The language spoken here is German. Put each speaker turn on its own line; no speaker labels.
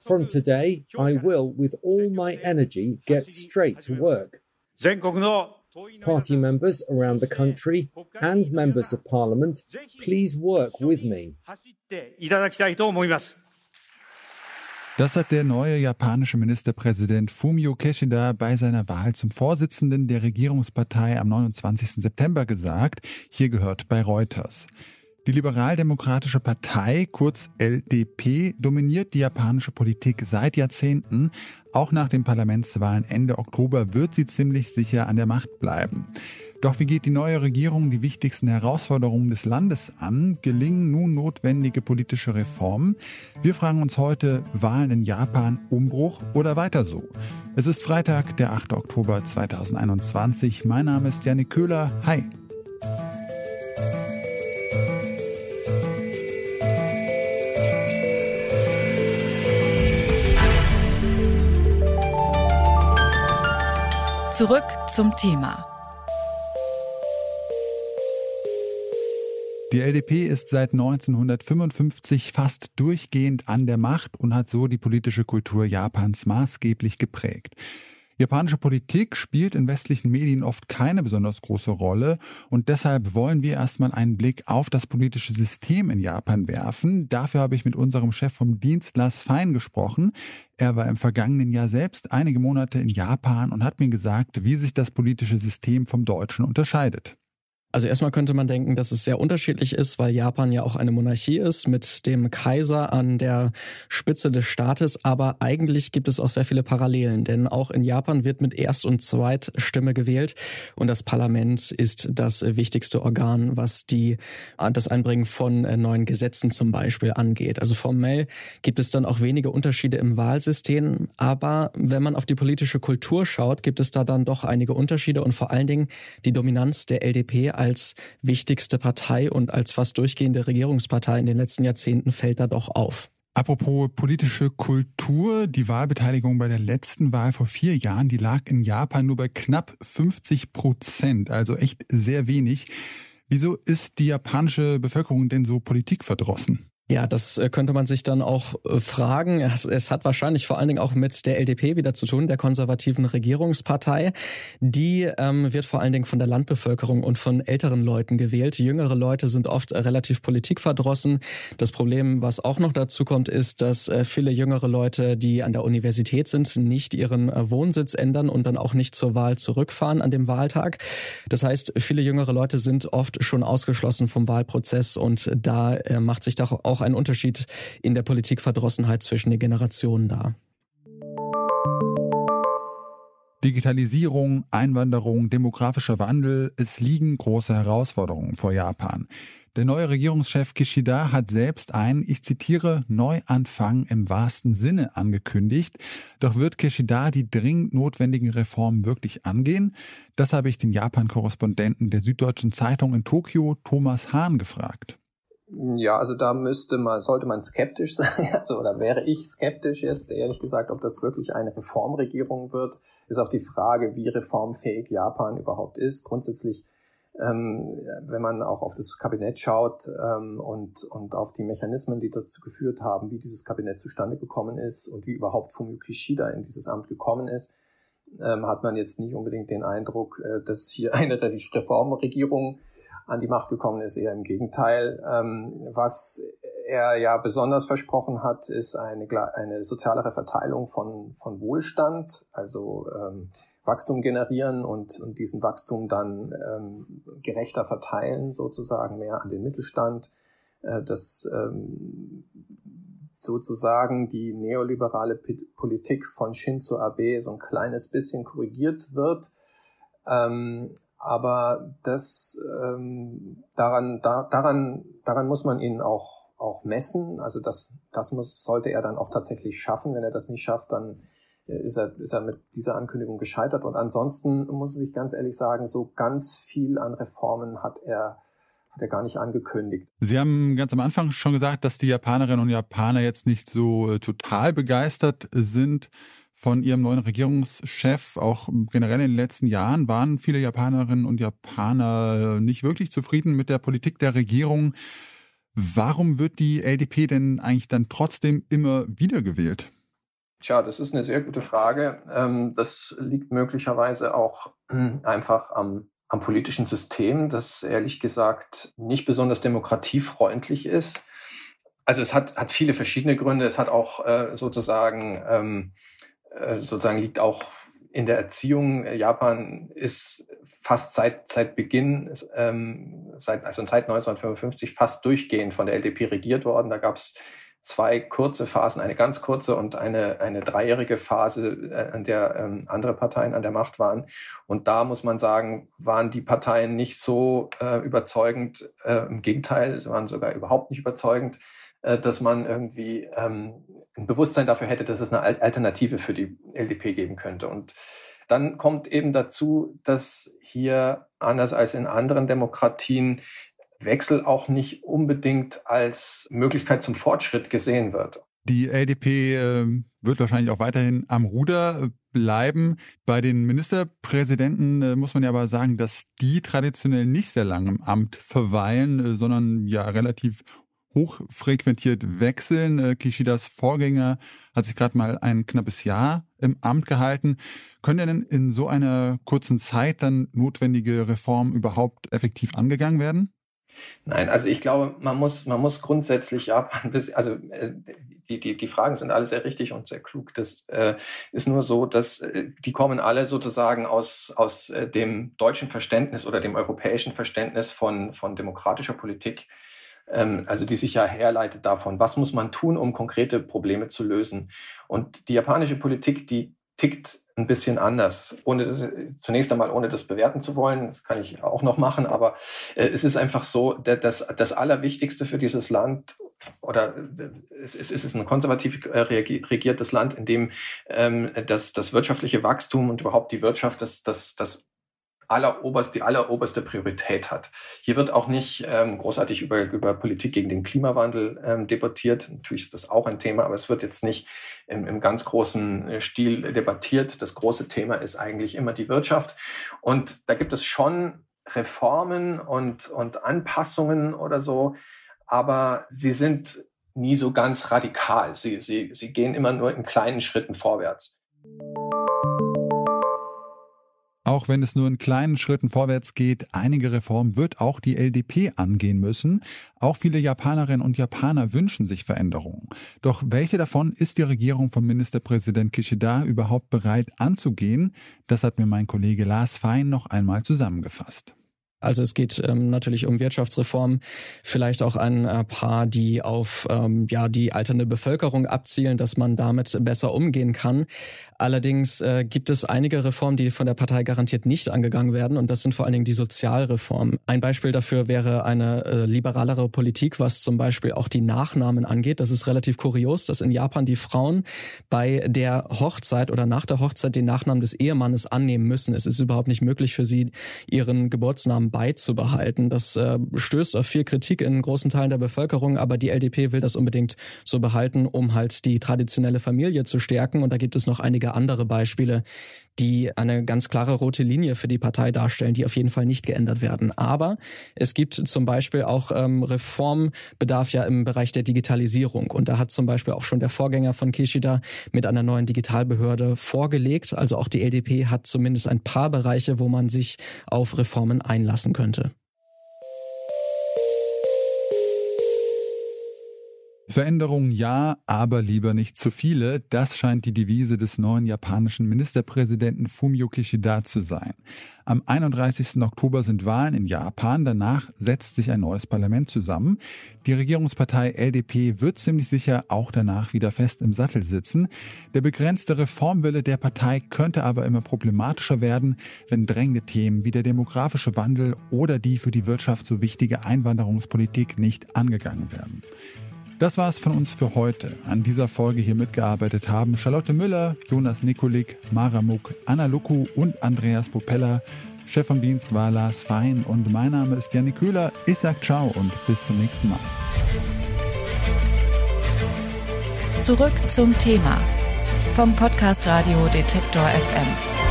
From today, I will, with all my energy, get straight to work. Party members around the country and members of parliament, please work with me.
Das hat der neue japanische Ministerpräsident Fumio Kishida bei seiner Wahl zum Vorsitzenden der Regierungspartei am 29. September gesagt. Hier gehört bei Reuters. Die Liberaldemokratische Partei, kurz LDP, dominiert die japanische Politik seit Jahrzehnten. Auch nach den Parlamentswahlen Ende Oktober wird sie ziemlich sicher an der Macht bleiben. Doch wie geht die neue Regierung die wichtigsten Herausforderungen des Landes an? Gelingen nun notwendige politische Reformen? Wir fragen uns heute, Wahlen in Japan, Umbruch oder weiter so? Es ist Freitag, der 8. Oktober 2021. Mein Name ist Janik Köhler. Hi.
Zurück zum Thema.
Die LDP ist seit 1955 fast durchgehend an der Macht und hat so die politische Kultur Japans maßgeblich geprägt. Japanische Politik spielt in westlichen Medien oft keine besonders große Rolle und deshalb wollen wir erstmal einen Blick auf das politische System in Japan werfen. Dafür habe ich mit unserem Chef vom Dienst Lars Fein gesprochen. Er war im vergangenen Jahr selbst einige Monate in Japan und hat mir gesagt, wie sich das politische System vom deutschen unterscheidet.
Also erstmal könnte man denken, dass es sehr unterschiedlich ist, weil Japan ja auch eine Monarchie ist mit dem Kaiser an der Spitze des Staates. Aber eigentlich gibt es auch sehr viele Parallelen, denn auch in Japan wird mit Erst- und Zweitstimme gewählt und das Parlament ist das wichtigste Organ, was die, das Einbringen von neuen Gesetzen zum Beispiel angeht. Also formell gibt es dann auch wenige Unterschiede im Wahlsystem, aber wenn man auf die politische Kultur schaut, gibt es da dann doch einige Unterschiede und vor allen Dingen die Dominanz der LDP wichtigste Partei und als fast durchgehende Regierungspartei in den letzten Jahrzehnten fällt da doch auf.
Apropos politische Kultur, die Wahlbeteiligung bei der letzten Wahl vor vier Jahren, die lag in Japan nur bei knapp 50 Prozent, also echt sehr wenig. Wieso ist die japanische Bevölkerung denn so politikverdrossen?
Ja, das äh, könnte man sich dann auch äh, fragen. Es, es, hat wahrscheinlich vor allen Dingen auch mit der LDP wieder zu tun, der konservativen Regierungspartei. Die ähm, wird vor allen Dingen von der Landbevölkerung und von älteren Leuten gewählt. Jüngere Leute sind oft relativ politikverdrossen. Das Problem, was auch noch dazu kommt, ist, dass äh, viele jüngere Leute, die an der Universität sind, nicht ihren äh, Wohnsitz ändern und dann auch nicht zur Wahl zurückfahren an dem Wahltag. Das heißt, viele jüngere Leute sind oft schon ausgeschlossen vom Wahlprozess und da äh, macht sich doch auch auch ein Unterschied in der Politikverdrossenheit zwischen den Generationen da.
Digitalisierung, Einwanderung, demografischer Wandel, es liegen große Herausforderungen vor Japan. Der neue Regierungschef Kishida hat selbst einen, ich zitiere, Neuanfang im wahrsten Sinne angekündigt. Doch wird Kishida die dringend notwendigen Reformen wirklich angehen? Das habe ich den Japan-Korrespondenten der Süddeutschen Zeitung in Tokio, Thomas Hahn, gefragt.
Ja, also da müsste man, sollte man skeptisch sein, also oder wäre ich skeptisch jetzt, ehrlich gesagt, ob das wirklich eine Reformregierung wird, ist auch die Frage, wie reformfähig Japan überhaupt ist. Grundsätzlich, ähm, wenn man auch auf das Kabinett schaut ähm, und, und auf die Mechanismen, die dazu geführt haben, wie dieses Kabinett zustande gekommen ist und wie überhaupt Fumio Kishida in dieses Amt gekommen ist, ähm, hat man jetzt nicht unbedingt den Eindruck, äh, dass hier eine Reformregierung an die Macht gekommen ist, eher im Gegenteil. Ähm, was er ja besonders versprochen hat, ist eine, eine sozialere Verteilung von, von Wohlstand, also ähm, Wachstum generieren und, und diesen Wachstum dann ähm, gerechter verteilen, sozusagen mehr an den Mittelstand. Äh, dass ähm, sozusagen die neoliberale Politik von Shinzo Abe so ein kleines bisschen korrigiert wird. Ähm, aber das ähm, daran, da, daran, daran muss man ihn auch, auch messen. Also das, das muss, sollte er dann auch tatsächlich schaffen. Wenn er das nicht schafft, dann äh, ist er, ist er mit dieser Ankündigung gescheitert. Und ansonsten muss ich ganz ehrlich sagen, so ganz viel an Reformen hat er hat er gar nicht angekündigt.
Sie haben ganz am Anfang schon gesagt, dass die Japanerinnen und Japaner jetzt nicht so äh, total begeistert sind von ihrem neuen Regierungschef. Auch generell in den letzten Jahren waren viele Japanerinnen und Japaner nicht wirklich zufrieden mit der Politik der Regierung. Warum wird die LDP denn eigentlich dann trotzdem immer wieder gewählt?
Tja, das ist eine sehr gute Frage. Ähm, das liegt möglicherweise auch einfach am, am politischen System, das ehrlich gesagt nicht besonders demokratiefreundlich ist. Also es hat, hat viele verschiedene Gründe. Es hat auch äh, sozusagen, ähm, äh, sozusagen liegt auch in der Erziehung. Japan ist fast seit, seit Beginn, ähm, seit, also seit 1955 fast durchgehend von der LDP regiert worden. Da gab es zwei kurze Phasen, eine ganz kurze und eine, eine dreijährige Phase, äh, an der ähm, andere Parteien an der Macht waren. Und da muss man sagen, waren die Parteien nicht so äh, überzeugend. Äh, Im Gegenteil, sie waren sogar überhaupt nicht überzeugend, äh, dass man irgendwie ähm, ein Bewusstsein dafür hätte, dass es eine Alternative für die LDP geben könnte. Und dann kommt eben dazu, dass hier anders als in anderen Demokratien Wechsel auch nicht unbedingt als Möglichkeit zum Fortschritt gesehen wird.
Die LDP äh, wird wahrscheinlich auch weiterhin am Ruder bleiben. Bei den Ministerpräsidenten äh, muss man ja aber sagen, dass die traditionell nicht sehr lange im Amt verweilen, äh, sondern ja relativ hochfrequentiert wechseln. Äh, Kishidas Vorgänger hat sich gerade mal ein knappes Jahr im Amt gehalten. Können denn in so einer kurzen Zeit dann notwendige Reformen überhaupt effektiv angegangen werden?
Nein, also ich glaube, man muss, man muss grundsätzlich Japan, also äh, die, die, die Fragen sind alle sehr richtig und sehr klug. Das äh, ist nur so, dass äh, die kommen alle sozusagen aus, aus dem deutschen Verständnis oder dem europäischen Verständnis von, von demokratischer Politik also die sich ja herleitet davon, was muss man tun, um konkrete Probleme zu lösen. Und die japanische Politik, die tickt ein bisschen anders. Ohne das, zunächst einmal, ohne das bewerten zu wollen, das kann ich auch noch machen, aber äh, es ist einfach so, dass das Allerwichtigste für dieses Land oder äh, es, es ist ein konservativ äh, regiertes Land, in dem ähm, das, das wirtschaftliche Wachstum und überhaupt die Wirtschaft das, das, das alleroberst, die alleroberste Priorität hat. Hier wird auch nicht ähm, großartig über, über Politik gegen den Klimawandel ähm, debattiert. Natürlich ist das auch ein Thema, aber es wird jetzt nicht im, im ganz großen äh, Stil debattiert. Das große Thema ist eigentlich immer die Wirtschaft. Und da gibt es schon Reformen und, und Anpassungen oder so, aber sie sind nie so ganz radikal. Sie, sie, sie gehen immer nur in kleinen Schritten vorwärts.
Auch wenn es nur in kleinen Schritten vorwärts geht, einige Reformen wird auch die LDP angehen müssen. Auch viele Japanerinnen und Japaner wünschen sich Veränderungen. Doch welche davon ist die Regierung von Ministerpräsident Kishida überhaupt bereit anzugehen? Das hat mir mein Kollege Lars Fein noch einmal zusammengefasst.
Also es geht ähm, natürlich um Wirtschaftsreform, vielleicht auch ein äh, paar, die auf ähm, ja die alternde Bevölkerung abzielen, dass man damit besser umgehen kann. Allerdings äh, gibt es einige Reformen, die von der Partei garantiert nicht angegangen werden und das sind vor allen Dingen die Sozialreformen. Ein Beispiel dafür wäre eine äh, liberalere Politik, was zum Beispiel auch die Nachnamen angeht. Das ist relativ kurios, dass in Japan die Frauen bei der Hochzeit oder nach der Hochzeit den Nachnamen des Ehemannes annehmen müssen. Es ist überhaupt nicht möglich für sie, ihren Geburtsnamen beizubehalten. Das äh, stößt auf viel Kritik in großen Teilen der Bevölkerung, aber die LDP will das unbedingt so behalten, um halt die traditionelle Familie zu stärken. Und da gibt es noch einige andere Beispiele, die eine ganz klare rote Linie für die Partei darstellen, die auf jeden Fall nicht geändert werden. Aber es gibt zum Beispiel auch ähm, Reformbedarf ja im Bereich der Digitalisierung. Und da hat zum Beispiel auch schon der Vorgänger von Kishida mit einer neuen Digitalbehörde vorgelegt. Also auch die LDP hat zumindest ein paar Bereiche, wo man sich auf Reformen einlassen lassen könnte.
Veränderungen ja, aber lieber nicht zu viele. Das scheint die Devise des neuen japanischen Ministerpräsidenten Fumio Kishida zu sein. Am 31. Oktober sind Wahlen in Japan. Danach setzt sich ein neues Parlament zusammen. Die Regierungspartei LDP wird ziemlich sicher auch danach wieder fest im Sattel sitzen. Der begrenzte Reformwille der Partei könnte aber immer problematischer werden, wenn drängende Themen wie der demografische Wandel oder die für die Wirtschaft so wichtige Einwanderungspolitik nicht angegangen werden. Das war's von uns für heute. An dieser Folge hier mitgearbeitet haben Charlotte Müller, Jonas Nikolik, Mara Muck, Anna Luku und Andreas Popella. Chef vom Dienst war Lars Fein und mein Name ist Janik Köhler. Ich sag ciao und bis zum nächsten Mal.
Zurück zum Thema vom Podcast Radio Detektor FM.